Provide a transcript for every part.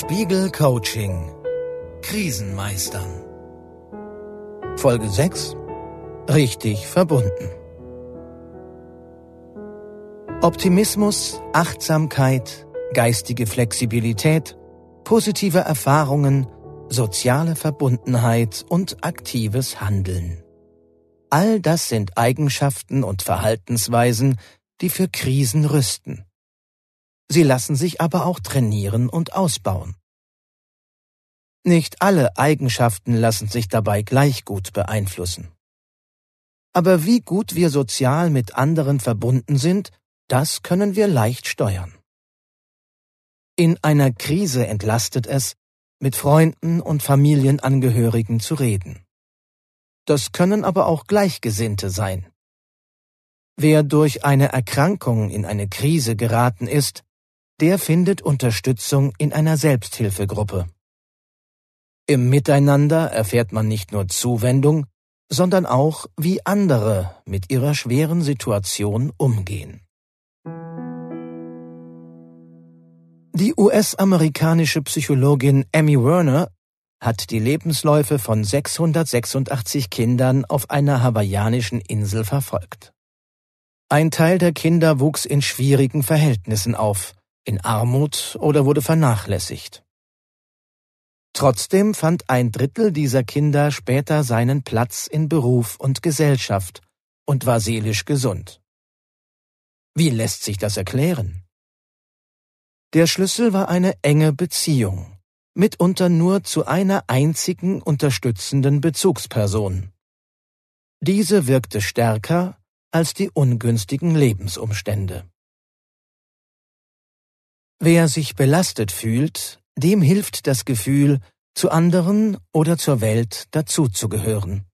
Spiegel Coaching Krisenmeistern Folge 6 Richtig verbunden Optimismus, Achtsamkeit, geistige Flexibilität, positive Erfahrungen, soziale Verbundenheit und aktives Handeln. All das sind Eigenschaften und Verhaltensweisen, die für Krisen rüsten. Sie lassen sich aber auch trainieren und ausbauen. Nicht alle Eigenschaften lassen sich dabei gleich gut beeinflussen. Aber wie gut wir sozial mit anderen verbunden sind, das können wir leicht steuern. In einer Krise entlastet es, mit Freunden und Familienangehörigen zu reden. Das können aber auch Gleichgesinnte sein. Wer durch eine Erkrankung in eine Krise geraten ist, der findet Unterstützung in einer Selbsthilfegruppe. Im Miteinander erfährt man nicht nur Zuwendung, sondern auch, wie andere mit ihrer schweren Situation umgehen. Die US-amerikanische Psychologin Amy Werner hat die Lebensläufe von 686 Kindern auf einer hawaiianischen Insel verfolgt. Ein Teil der Kinder wuchs in schwierigen Verhältnissen auf, in Armut oder wurde vernachlässigt. Trotzdem fand ein Drittel dieser Kinder später seinen Platz in Beruf und Gesellschaft und war seelisch gesund. Wie lässt sich das erklären? Der Schlüssel war eine enge Beziehung, mitunter nur zu einer einzigen unterstützenden Bezugsperson. Diese wirkte stärker als die ungünstigen Lebensumstände. Wer sich belastet fühlt, dem hilft das Gefühl, zu anderen oder zur Welt dazuzugehören.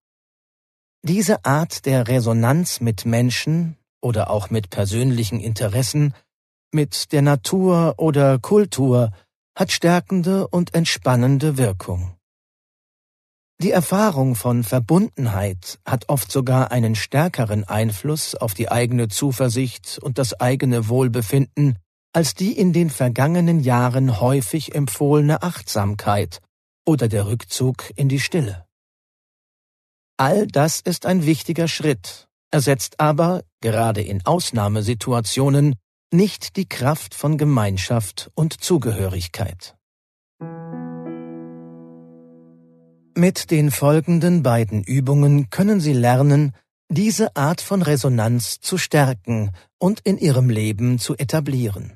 Diese Art der Resonanz mit Menschen oder auch mit persönlichen Interessen, mit der Natur oder Kultur hat stärkende und entspannende Wirkung. Die Erfahrung von Verbundenheit hat oft sogar einen stärkeren Einfluss auf die eigene Zuversicht und das eigene Wohlbefinden als die in den vergangenen Jahren häufig empfohlene Achtsamkeit oder der Rückzug in die Stille. All das ist ein wichtiger Schritt, ersetzt aber, gerade in Ausnahmesituationen, nicht die Kraft von Gemeinschaft und Zugehörigkeit. Mit den folgenden beiden Übungen können Sie lernen, diese Art von Resonanz zu stärken und in Ihrem Leben zu etablieren.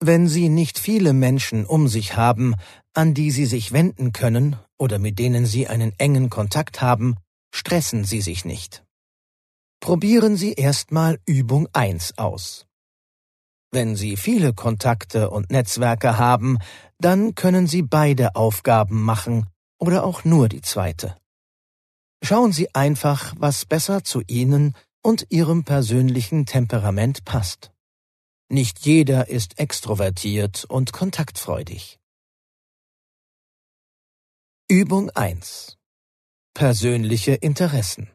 Wenn Sie nicht viele Menschen um sich haben, an die Sie sich wenden können oder mit denen Sie einen engen Kontakt haben, stressen Sie sich nicht. Probieren Sie erstmal Übung 1 aus. Wenn Sie viele Kontakte und Netzwerke haben, dann können Sie beide Aufgaben machen oder auch nur die zweite. Schauen Sie einfach, was besser zu Ihnen und Ihrem persönlichen Temperament passt. Nicht jeder ist extrovertiert und kontaktfreudig. Übung 1 Persönliche Interessen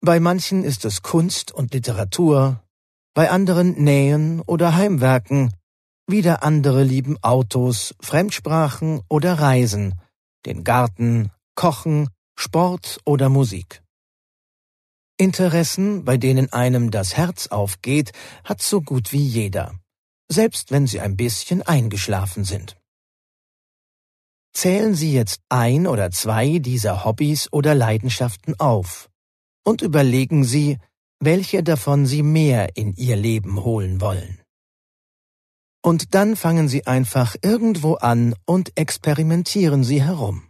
Bei manchen ist es Kunst und Literatur, bei anderen Nähen oder Heimwerken, wieder andere lieben Autos, Fremdsprachen oder Reisen, den Garten, Kochen, Sport oder Musik. Interessen, bei denen einem das Herz aufgeht, hat so gut wie jeder, selbst wenn sie ein bisschen eingeschlafen sind. Zählen Sie jetzt ein oder zwei dieser Hobbys oder Leidenschaften auf und überlegen Sie, welche davon Sie mehr in Ihr Leben holen wollen. Und dann fangen Sie einfach irgendwo an und experimentieren Sie herum.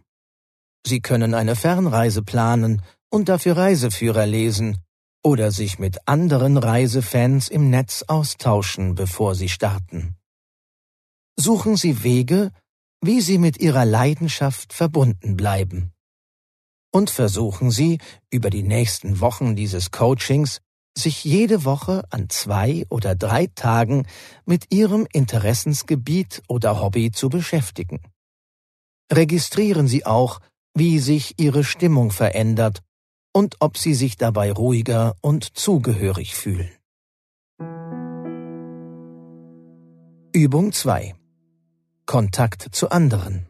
Sie können eine Fernreise planen und dafür Reiseführer lesen oder sich mit anderen Reisefans im Netz austauschen, bevor sie starten. Suchen Sie Wege, wie Sie mit Ihrer Leidenschaft verbunden bleiben. Und versuchen Sie, über die nächsten Wochen dieses Coachings sich jede Woche an zwei oder drei Tagen mit Ihrem Interessensgebiet oder Hobby zu beschäftigen. Registrieren Sie auch, wie sich Ihre Stimmung verändert und ob sie sich dabei ruhiger und zugehörig fühlen. Übung 2 Kontakt zu anderen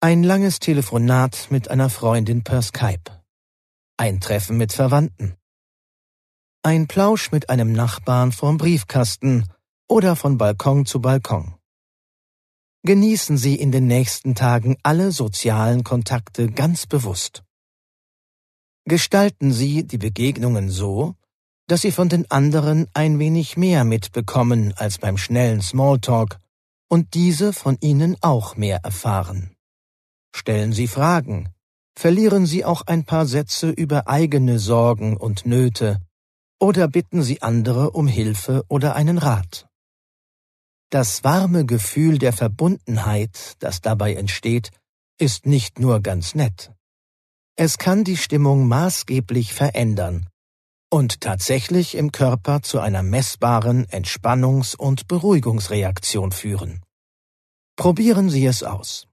Ein langes Telefonat mit einer Freundin per Skype. Ein Treffen mit Verwandten. Ein Plausch mit einem Nachbarn vorm Briefkasten oder von Balkon zu Balkon. Genießen Sie in den nächsten Tagen alle sozialen Kontakte ganz bewusst. Gestalten Sie die Begegnungen so, dass Sie von den anderen ein wenig mehr mitbekommen als beim schnellen Smalltalk und diese von Ihnen auch mehr erfahren. Stellen Sie Fragen, verlieren Sie auch ein paar Sätze über eigene Sorgen und Nöte oder bitten Sie andere um Hilfe oder einen Rat. Das warme Gefühl der Verbundenheit, das dabei entsteht, ist nicht nur ganz nett. Es kann die Stimmung maßgeblich verändern und tatsächlich im Körper zu einer messbaren Entspannungs- und Beruhigungsreaktion führen. Probieren Sie es aus.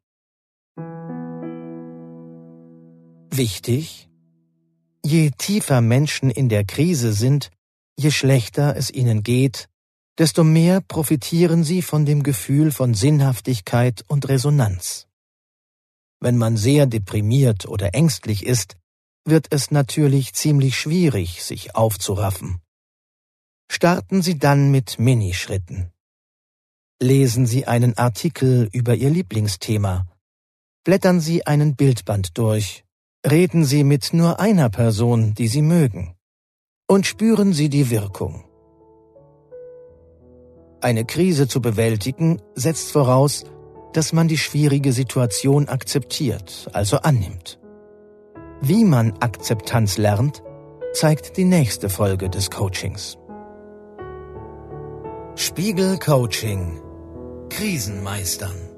Wichtig, je tiefer Menschen in der Krise sind, je schlechter es ihnen geht, desto mehr profitieren sie von dem Gefühl von Sinnhaftigkeit und Resonanz. Wenn man sehr deprimiert oder ängstlich ist, wird es natürlich ziemlich schwierig, sich aufzuraffen. Starten Sie dann mit Minischritten. Lesen Sie einen Artikel über Ihr Lieblingsthema. Blättern Sie einen Bildband durch. Reden Sie mit nur einer Person, die Sie mögen. Und spüren Sie die Wirkung. Eine Krise zu bewältigen setzt voraus, dass man die schwierige Situation akzeptiert, also annimmt. Wie man Akzeptanz lernt, zeigt die nächste Folge des Coachings. Spiegel Coaching Krisenmeistern